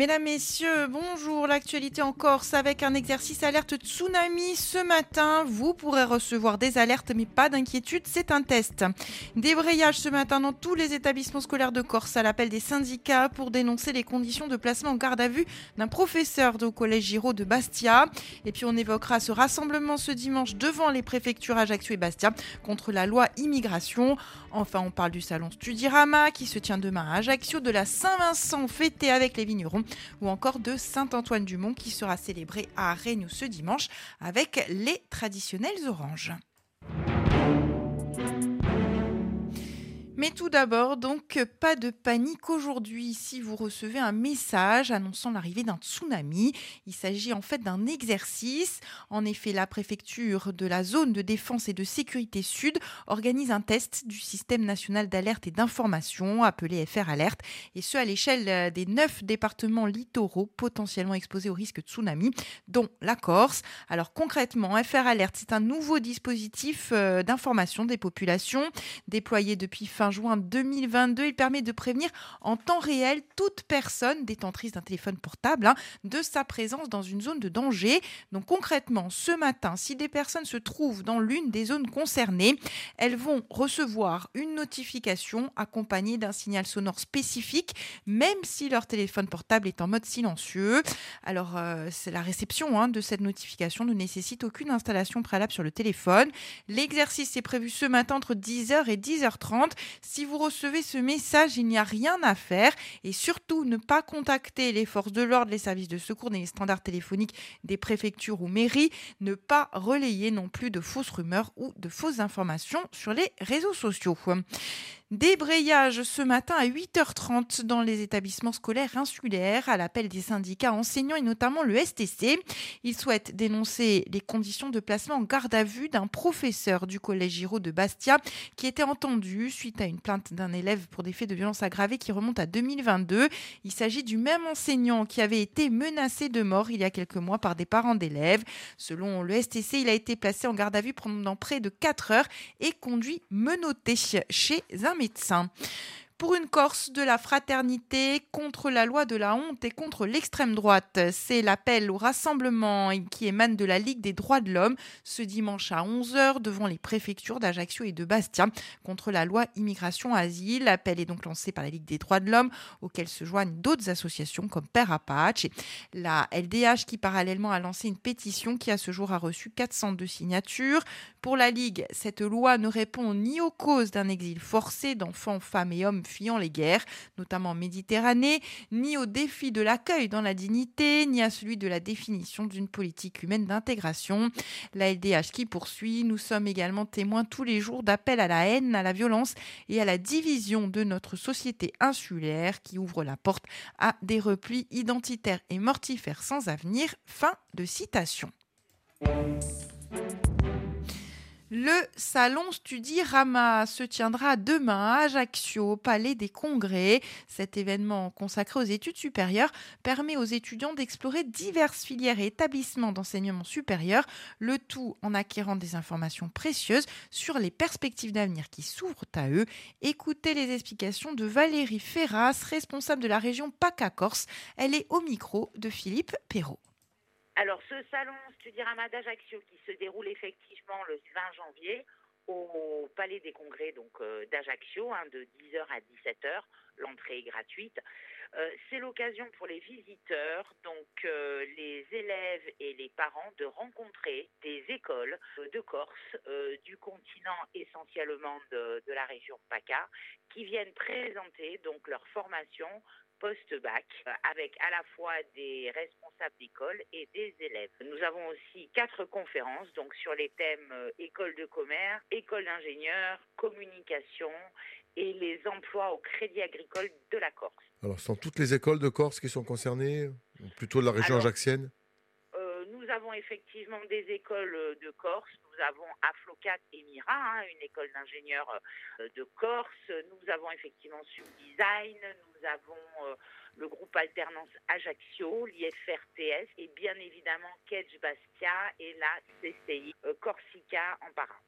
Mesdames, Messieurs, bonjour. L'actualité en Corse avec un exercice alerte tsunami ce matin. Vous pourrez recevoir des alertes, mais pas d'inquiétude, c'est un test. Débrayage ce matin dans tous les établissements scolaires de Corse à l'appel des syndicats pour dénoncer les conditions de placement en garde à vue d'un professeur au collège Giraud de Bastia. Et puis on évoquera ce rassemblement ce dimanche devant les préfectures Ajaccio et Bastia contre la loi immigration. Enfin, on parle du salon Studirama qui se tient demain à Ajaccio, de la Saint-Vincent fêtée avec les vignerons ou encore de Saint-Antoine-du-Mont qui sera célébré à Rennes ce dimanche avec les traditionnels oranges. Mais tout d'abord, donc, pas de panique aujourd'hui si vous recevez un message annonçant l'arrivée d'un tsunami. Il s'agit en fait d'un exercice. En effet, la préfecture de la zone de défense et de sécurité sud organise un test du système national d'alerte et d'information appelé FR Alerte, et ce à l'échelle des neuf départements littoraux potentiellement exposés au risque de tsunami, dont la Corse. Alors concrètement, FR Alerte, c'est un nouveau dispositif euh, d'information des populations déployé depuis fin juin 2022. Il permet de prévenir en temps réel toute personne détentrice d'un téléphone portable hein, de sa présence dans une zone de danger. Donc concrètement, ce matin, si des personnes se trouvent dans l'une des zones concernées, elles vont recevoir une notification accompagnée d'un signal sonore spécifique, même si leur téléphone portable est en mode silencieux. Alors, euh, la réception hein, de cette notification ne nécessite aucune installation préalable sur le téléphone. L'exercice est prévu ce matin entre 10h et 10h30. Si vous recevez ce message, il n'y a rien à faire et surtout ne pas contacter les forces de l'ordre, les services de secours, les standards téléphoniques des préfectures ou mairies, ne pas relayer non plus de fausses rumeurs ou de fausses informations sur les réseaux sociaux. Débrayage ce matin à 8h30 dans les établissements scolaires insulaires à l'appel des syndicats enseignants et notamment le STC. Ils souhaitent dénoncer les conditions de placement en garde à vue d'un professeur du collège Giraud de Bastia qui était entendu suite à une plainte d'un élève pour des faits de violence aggravée qui remonte à 2022. Il s'agit du même enseignant qui avait été menacé de mort il y a quelques mois par des parents d'élèves. Selon le STC, il a été placé en garde à vue pendant près de 4 heures et conduit menotté chez un médecin pour une Corse de la fraternité contre la loi de la honte et contre l'extrême droite. C'est l'appel au rassemblement qui émane de la Ligue des droits de l'homme ce dimanche à 11h devant les préfectures d'Ajaccio et de Bastia contre la loi immigration-asile. L'appel est donc lancé par la Ligue des droits de l'homme auquel se joignent d'autres associations comme Père Apache. La LDH qui parallèlement a lancé une pétition qui à ce jour a reçu 402 signatures. Pour la Ligue, cette loi ne répond ni aux causes d'un exil forcé d'enfants, femmes et hommes fuyant les guerres, notamment en Méditerranée, ni au défi de l'accueil dans la dignité, ni à celui de la définition d'une politique humaine d'intégration. La LDH qui poursuit, nous sommes également témoins tous les jours d'appels à la haine, à la violence et à la division de notre société insulaire qui ouvre la porte à des replis identitaires et mortifères sans avenir. Fin de citation. Le salon Studirama se tiendra demain à Ajaccio, au Palais des Congrès. Cet événement consacré aux études supérieures permet aux étudiants d'explorer diverses filières et établissements d'enseignement supérieur, le tout en acquérant des informations précieuses sur les perspectives d'avenir qui s'ouvrent à eux. Écoutez les explications de Valérie Ferras, responsable de la région PACA-Corse. Elle est au micro de Philippe Perrault. Alors, ce salon Studirama d'Ajaccio qui se déroule effectivement le 20 janvier au Palais des Congrès euh, d'Ajaccio, hein, de 10h à 17h. L'entrée est gratuite. Euh, c'est l'occasion pour les visiteurs, donc euh, les élèves et les parents, de rencontrer des écoles de Corse, du continent essentiellement de, de, la région PACA, qui viennent présenter donc leur formation post-bac avec à la fois des responsables d'école et des élèves. Nous avons aussi quatre conférences donc sur les thèmes euh, école de commerce, école d'ingénieur, communication et les emplois au crédit agricole de la Corse. Alors, ce sont toutes les écoles de Corse qui sont concernées, plutôt de la région ajaxienne euh, Nous avons effectivement des écoles de Corse. Nous avons Aflocat et Mira, hein, une école d'ingénieurs de Corse. Nous avons effectivement Subdesign. Nous avons le groupe Alternance Ajaccio, l'IFRTS et bien évidemment Kedge Bastia et la CCI Corsica en para.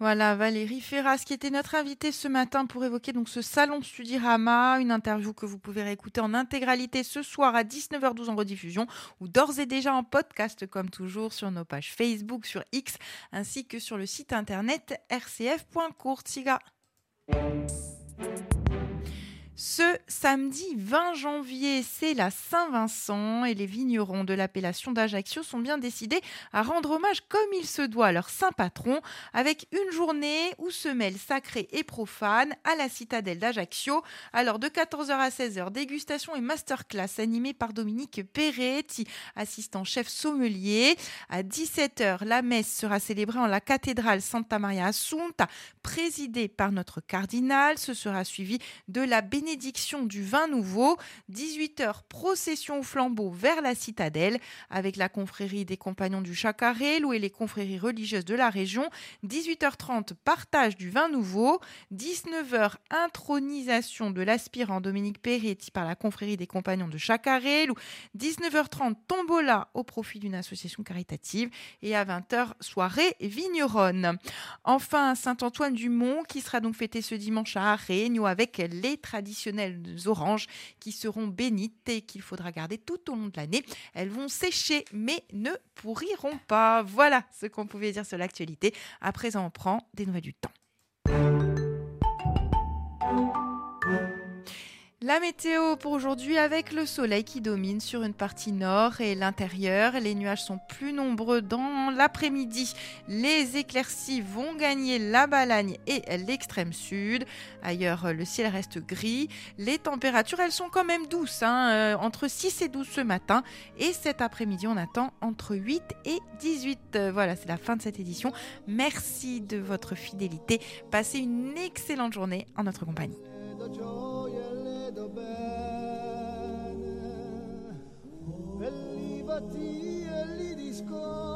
Voilà, Valérie Ferras qui était notre invitée ce matin pour évoquer donc ce salon Studirama, une interview que vous pouvez réécouter en intégralité ce soir à 19h12 en rediffusion ou d'ores et déjà en podcast comme toujours sur nos pages Facebook, sur X ainsi que sur le site internet rcf.courtiga. Ce samedi 20 janvier, c'est la Saint-Vincent et les vignerons de l'appellation d'Ajaccio sont bien décidés à rendre hommage comme il se doit à leur saint patron avec une journée où se mêlent sacré et profane à la citadelle d'Ajaccio. Alors de 14h à 16h, dégustation et masterclass animée par Dominique Peretti, assistant chef sommelier. À 17h, la messe sera célébrée en la cathédrale Santa Maria Assunta, présidée par notre cardinal. Ce sera suivi de la bénédiction bénédiction du vin nouveau. 18h, procession au flambeau vers la citadelle avec la confrérie des compagnons du Chacarel et les confréries religieuses de la région. 18h30, partage du vin nouveau. 19h, intronisation de l'aspirant Dominique Peretti par la confrérie des compagnons de Chacarel 19h30, tombola au profit d'une association caritative. Et à 20h, soirée vigneronne. Enfin, Saint-Antoine-du-Mont qui sera donc fêté ce dimanche à Arregno avec les traditions oranges qui seront bénites et qu'il faudra garder tout au long de l'année. Elles vont sécher mais ne pourriront pas. Voilà ce qu'on pouvait dire sur l'actualité. À présent, on prend des nouvelles du temps. La météo pour aujourd'hui avec le soleil qui domine sur une partie nord et l'intérieur. Les nuages sont plus nombreux dans l'après-midi. Les éclaircies vont gagner la Balagne et l'extrême sud. Ailleurs, le ciel reste gris. Les températures, elles sont quand même douces, hein, euh, entre 6 et 12 ce matin. Et cet après-midi, on attend entre 8 et 18. Euh, voilà, c'est la fin de cette édition. Merci de votre fidélité. Passez une excellente journée en notre compagnie. Vedo bene, e li batti e li discordo.